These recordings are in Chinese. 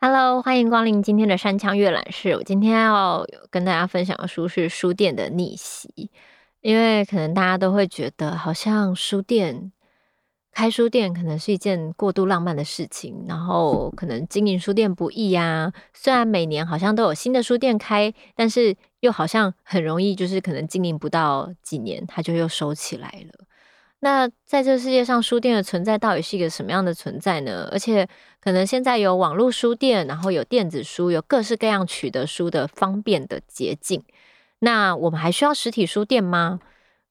Hello，欢迎光临今天的山羌阅览室。我今天要跟大家分享的书是《书店的逆袭》，因为可能大家都会觉得，好像书店开书店可能是一件过度浪漫的事情，然后可能经营书店不易呀。虽然每年好像都有新的书店开，但是又好像很容易，就是可能经营不到几年，它就又收起来了。那在这个世界上，书店的存在到底是一个什么样的存在呢？而且可能现在有网络书店，然后有电子书，有各式各样取得书的方便的捷径。那我们还需要实体书店吗？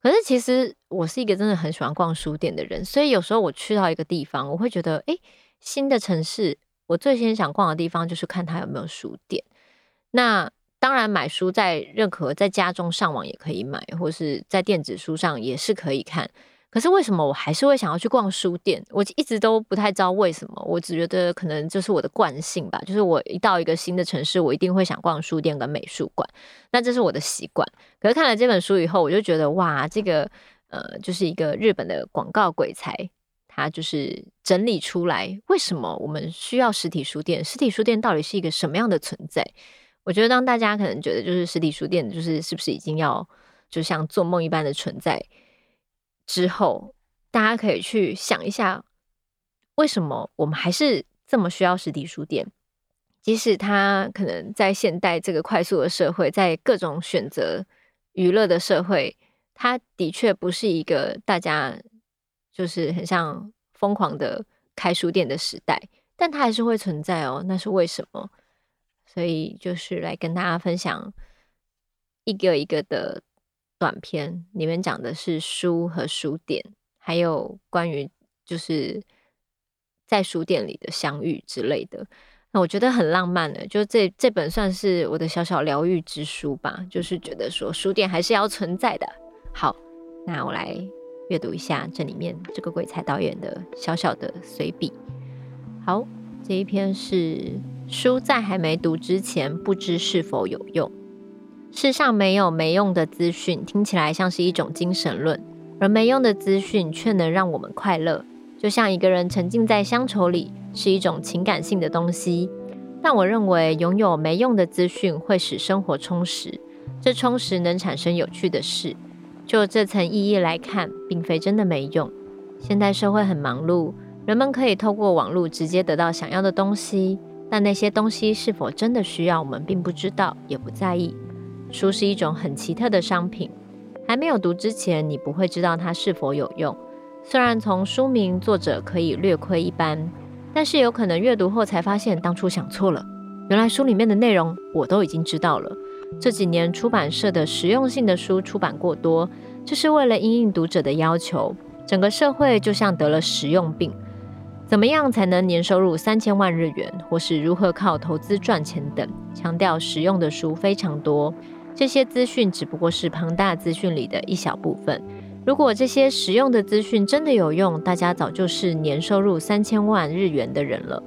可是其实我是一个真的很喜欢逛书店的人，所以有时候我去到一个地方，我会觉得，诶，新的城市，我最先想逛的地方就是看它有没有书店。那当然，买书在任何在家中上网也可以买，或是在电子书上也是可以看。可是为什么我还是会想要去逛书店？我一直都不太知道为什么。我只觉得可能就是我的惯性吧，就是我一到一个新的城市，我一定会想逛书店跟美术馆。那这是我的习惯。可是看了这本书以后，我就觉得哇，这个呃，就是一个日本的广告鬼才，他就是整理出来为什么我们需要实体书店？实体书店到底是一个什么样的存在？我觉得当大家可能觉得就是实体书店就是是不是已经要就像做梦一般的存在？之后，大家可以去想一下，为什么我们还是这么需要实体书店？即使它可能在现代这个快速的社会，在各种选择娱乐的社会，它的确不是一个大家就是很像疯狂的开书店的时代，但它还是会存在哦。那是为什么？所以就是来跟大家分享一个一个的。短片里面讲的是书和书店，还有关于就是在书店里的相遇之类的。那我觉得很浪漫的，就这这本算是我的小小疗愈之书吧。就是觉得说书店还是要存在的。好，那我来阅读一下这里面这个鬼才导演的小小的随笔。好，这一篇是书在还没读之前，不知是否有用。世上没有没用的资讯，听起来像是一种精神论，而没用的资讯却能让我们快乐。就像一个人沉浸在乡愁里，是一种情感性的东西。但我认为，拥有没用的资讯会使生活充实，这充实能产生有趣的事。就这层意义来看，并非真的没用。现代社会很忙碌，人们可以透过网络直接得到想要的东西，但那些东西是否真的需要，我们并不知道，也不在意。书是一种很奇特的商品，还没有读之前，你不会知道它是否有用。虽然从书名、作者可以略窥一斑，但是有可能阅读后才发现当初想错了。原来书里面的内容我都已经知道了。这几年出版社的实用性的书出版过多，这是为了因应读者的要求。整个社会就像得了实用病。怎么样才能年收入三千万日元，或是如何靠投资赚钱等，强调实用的书非常多。这些资讯只不过是庞大资讯里的一小部分。如果这些实用的资讯真的有用，大家早就是年收入三千万日元的人了。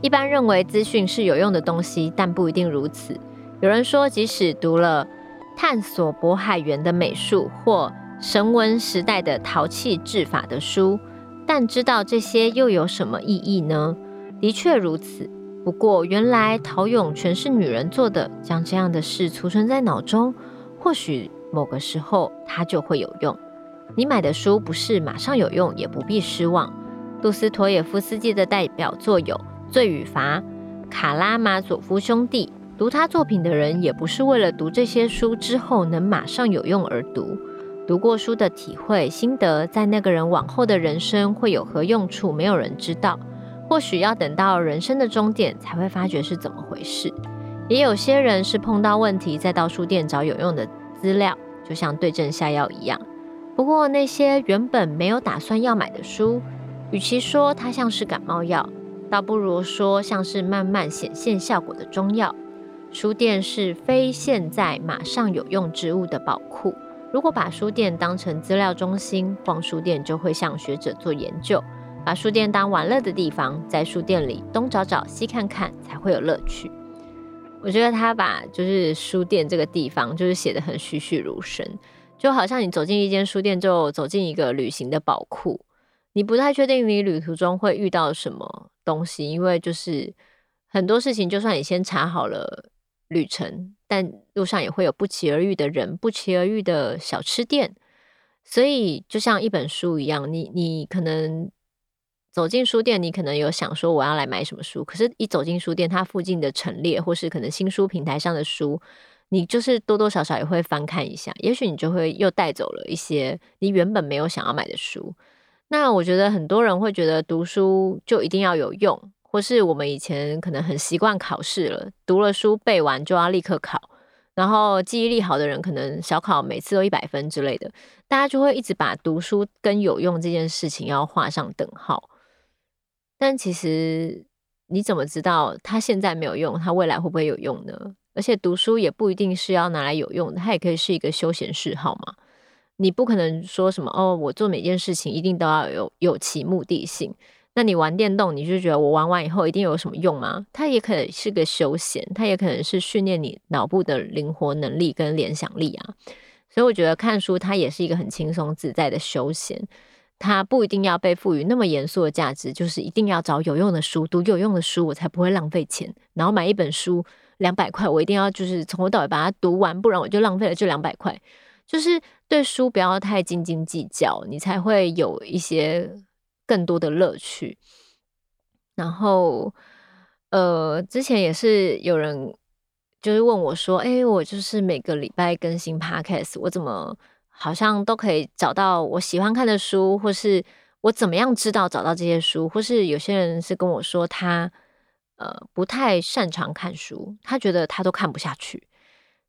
一般认为资讯是有用的东西，但不一定如此。有人说，即使读了探索渤海园的美术或神文时代的陶器制法的书，但知道这些又有什么意义呢？的确如此。不过，原来陶俑全是女人做的，将这样的事储存在脑中，或许某个时候它就会有用。你买的书不是马上有用，也不必失望。杜斯妥也夫斯基的代表作有《罪与罚》，卡拉马佐夫兄弟。读他作品的人也不是为了读这些书之后能马上有用而读。读过书的体会心得，在那个人往后的人生会有何用处，没有人知道。或许要等到人生的终点才会发觉是怎么回事。也有些人是碰到问题再到书店找有用的资料，就像对症下药一样。不过那些原本没有打算要买的书，与其说它像是感冒药，倒不如说像是慢慢显现效果的中药。书店是非现在马上有用之物的宝库。如果把书店当成资料中心，逛书店就会像学者做研究。把书店当玩乐的地方，在书店里东找找西看看，才会有乐趣。我觉得他把就是书店这个地方就是写得很栩栩如生，就好像你走进一间书店，就走进一个旅行的宝库。你不太确定你旅途中会遇到什么东西，因为就是很多事情，就算你先查好了旅程，但路上也会有不期而遇的人，不期而遇的小吃店。所以就像一本书一样，你你可能。走进书店，你可能有想说我要来买什么书，可是，一走进书店，它附近的陈列或是可能新书平台上的书，你就是多多少少也会翻看一下，也许你就会又带走了一些你原本没有想要买的书。那我觉得很多人会觉得读书就一定要有用，或是我们以前可能很习惯考试了，读了书背完就要立刻考，然后记忆力好的人可能小考每次都一百分之类的，大家就会一直把读书跟有用这件事情要画上等号。但其实你怎么知道它现在没有用，它未来会不会有用呢？而且读书也不一定是要拿来有用的，它也可以是一个休闲嗜好嘛。你不可能说什么哦，我做每件事情一定都要有有其目的性。那你玩电动，你就觉得我玩完以后一定有什么用吗？它也可能是个休闲，它也可能是训练你脑部的灵活能力跟联想力啊。所以我觉得看书它也是一个很轻松自在的休闲。它不一定要被赋予那么严肃的价值，就是一定要找有用的书，读有用的书，我才不会浪费钱。然后买一本书两百块，我一定要就是从头到尾把它读完，不然我就浪费了这两百块。就是对书不要太斤斤计较，你才会有一些更多的乐趣。然后，呃，之前也是有人就是问我说：“诶，我就是每个礼拜更新 Podcast，我怎么？”好像都可以找到我喜欢看的书，或是我怎么样知道找到这些书，或是有些人是跟我说他呃不太擅长看书，他觉得他都看不下去。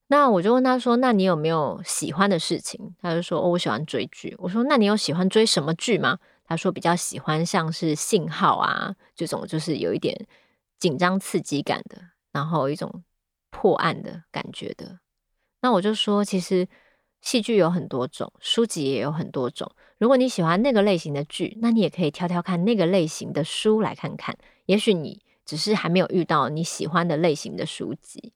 那我就问他说：“那你有没有喜欢的事情？”他就说：“哦，我喜欢追剧。”我说：“那你有喜欢追什么剧吗？”他说：“比较喜欢像是信号啊这种，就是有一点紧张刺激感的，然后一种破案的感觉的。”那我就说：“其实。”戏剧有很多种，书籍也有很多种。如果你喜欢那个类型的剧，那你也可以挑挑看那个类型的书来看看。也许你只是还没有遇到你喜欢的类型的书籍。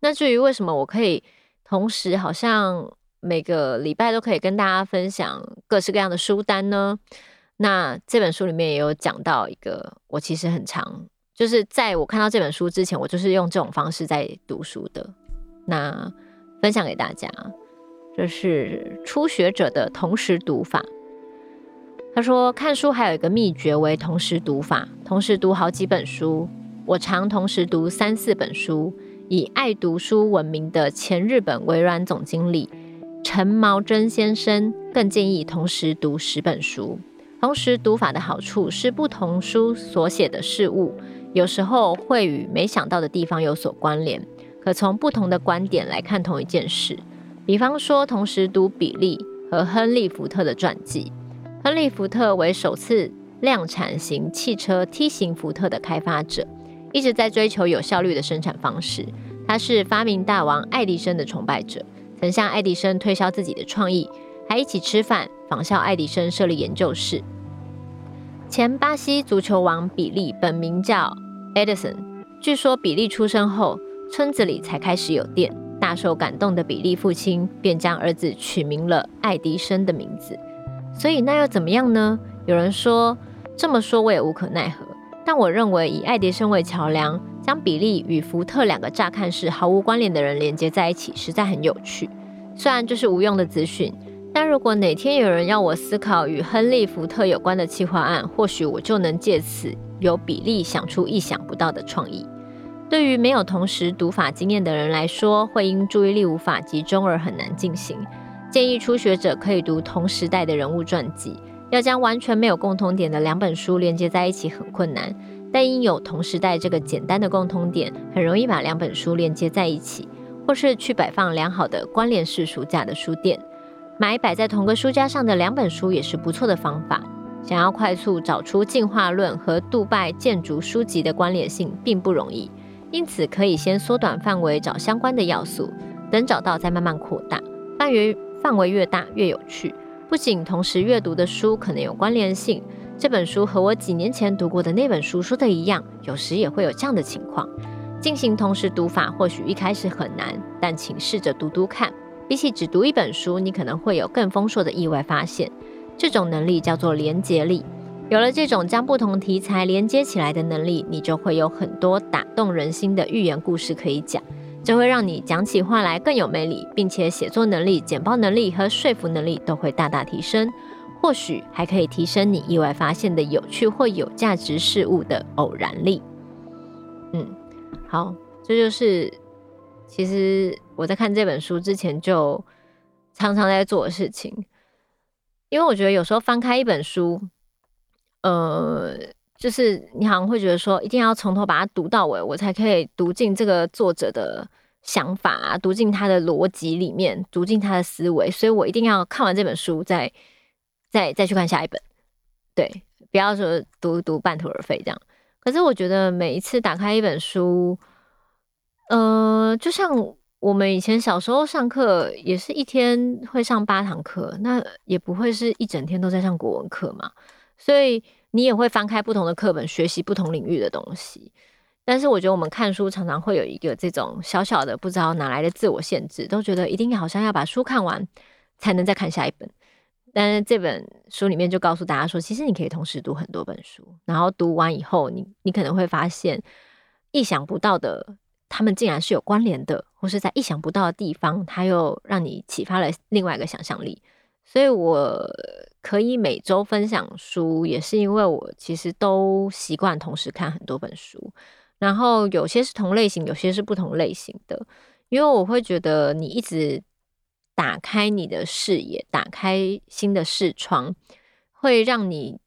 那至于为什么我可以同时好像每个礼拜都可以跟大家分享各式各样的书单呢？那这本书里面也有讲到一个，我其实很常，就是在我看到这本书之前，我就是用这种方式在读书的。那分享给大家。这是初学者的同时读法。他说，看书还有一个秘诀为同时读法，同时读好几本书。我常同时读三四本书。以爱读书闻名的前日本微软总经理陈毛真先生更建议同时读十本书。同时读法的好处是，不同书所写的事物有时候会与没想到的地方有所关联，可从不同的观点来看同一件事。比方说，同时读比利和亨利·福特的传记。亨利·福特为首次量产型汽车 T 型福特的开发者，一直在追求有效率的生产方式。他是发明大王爱迪生的崇拜者，曾向爱迪生推销自己的创意，还一起吃饭，仿效爱迪生设立研究室。前巴西足球王比利本名叫 Edison，据说比利出生后，村子里才开始有电。大受感动的比利父亲便将儿子取名了爱迪生的名字。所以那又怎么样呢？有人说，这么说我也无可奈何。但我认为以爱迪生为桥梁，将比利与福特两个乍看是毫无关联的人连接在一起，实在很有趣。虽然这是无用的资讯，但如果哪天有人要我思考与亨利·福特有关的企划案，或许我就能借此由比利想出意想不到的创意。对于没有同时读法经验的人来说，会因注意力无法集中而很难进行。建议初学者可以读同时代的人物传记。要将完全没有共通点的两本书连接在一起很困难，但因有同时代这个简单的共通点，很容易把两本书连接在一起。或是去摆放良好的关联式书架的书店，买摆在同个书架上的两本书也是不错的方法。想要快速找出进化论和杜拜建筑书籍的关联性，并不容易。因此，可以先缩短范围找相关的要素，等找到再慢慢扩大。范围范围越大越有趣。不仅同时阅读的书可能有关联性，这本书和我几年前读过的那本书说的一样，有时也会有这样的情况。进行同时读法或许一开始很难，但请试着读读看。比起只读一本书，你可能会有更丰硕的意外发现。这种能力叫做连结力。有了这种将不同题材连接起来的能力，你就会有很多打动人心的寓言故事可以讲。这会让你讲起话来更有魅力，并且写作能力、简报能力和说服能力都会大大提升。或许还可以提升你意外发现的有趣或有价值事物的偶然力。嗯，好，这就是其实我在看这本书之前就常常在做的事情。因为我觉得有时候翻开一本书，呃，就是你好像会觉得说，一定要从头把它读到尾，我才可以读进这个作者的想法啊，读进他的逻辑里面，读进他的思维，所以我一定要看完这本书再。再再去看下一本，对，不要说读读半途而废这样。可是我觉得每一次打开一本书，呃，就像我们以前小时候上课，也是一天会上八堂课，那也不会是一整天都在上国文课嘛。所以你也会翻开不同的课本，学习不同领域的东西。但是我觉得我们看书常常会有一个这种小小的不知道哪来的自我限制，都觉得一定好像要把书看完才能再看下一本。但是这本书里面就告诉大家说，其实你可以同时读很多本书，然后读完以后你，你可能会发现意想不到的，他们竟然是有关联的，或是在意想不到的地方，它又让你启发了另外一个想象力。所以我可以每周分享书，也是因为我其实都习惯同时看很多本书，然后有些是同类型，有些是不同类型的，因为我会觉得你一直。打开你的视野，打开新的视窗，会让你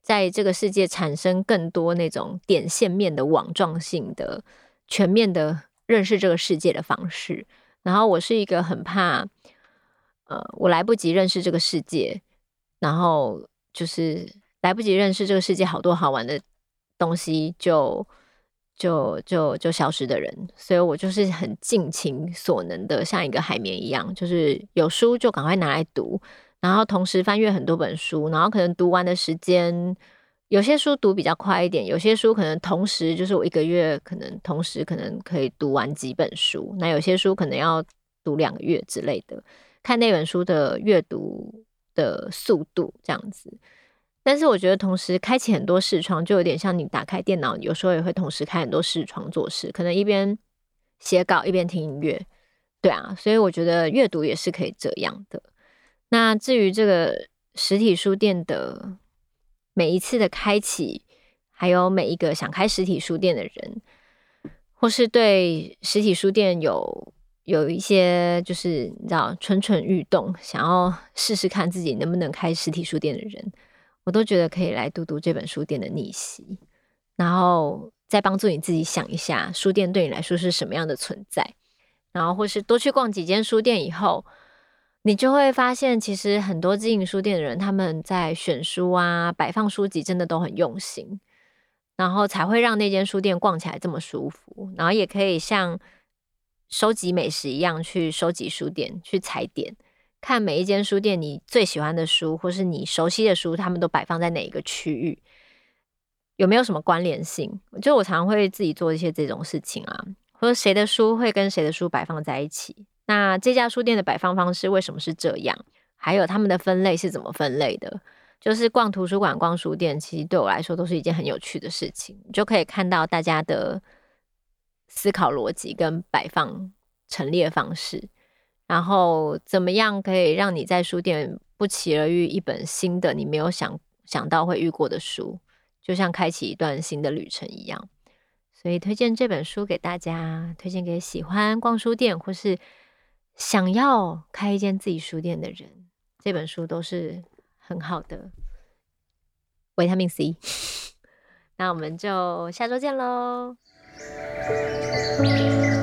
在这个世界产生更多那种点线面的网状性的、全面的认识这个世界的方式。然后我是一个很怕，呃，我来不及认识这个世界，然后就是来不及认识这个世界好多好玩的东西就。就就就消失的人，所以我就是很尽情所能的，像一个海绵一样，就是有书就赶快拿来读，然后同时翻阅很多本书，然后可能读完的时间，有些书读比较快一点，有些书可能同时就是我一个月可能同时可能可以读完几本书，那有些书可能要读两个月之类的，看那本书的阅读的速度这样子。但是我觉得，同时开启很多视窗，就有点像你打开电脑，有时候也会同时开很多视窗做事，可能一边写稿一边听音乐，对啊。所以我觉得阅读也是可以这样的。那至于这个实体书店的每一次的开启，还有每一个想开实体书店的人，或是对实体书店有有一些就是你知道蠢蠢欲动，想要试试看自己能不能开实体书店的人。我都觉得可以来读读这本书店的逆袭，然后再帮助你自己想一下，书店对你来说是什么样的存在，然后或是多去逛几间书店以后，你就会发现，其实很多经营书店的人，他们在选书啊、摆放书籍，真的都很用心，然后才会让那间书店逛起来这么舒服，然后也可以像收集美食一样去收集书店，去踩点。看每一间书店，你最喜欢的书，或是你熟悉的书，他们都摆放在哪一个区域？有没有什么关联性？就我常常会自己做一些这种事情啊，或者谁的书会跟谁的书摆放在一起？那这家书店的摆放方式为什么是这样？还有他们的分类是怎么分类的？就是逛图书馆、逛书店，其实对我来说都是一件很有趣的事情，就可以看到大家的思考逻辑跟摆放陈列方式。然后怎么样可以让你在书店不期而遇一本新的你没有想想到会遇过的书，就像开启一段新的旅程一样。所以推荐这本书给大家，推荐给喜欢逛书店或是想要开一间自己书店的人，这本书都是很好的维他命 C。那我们就下周见喽。Música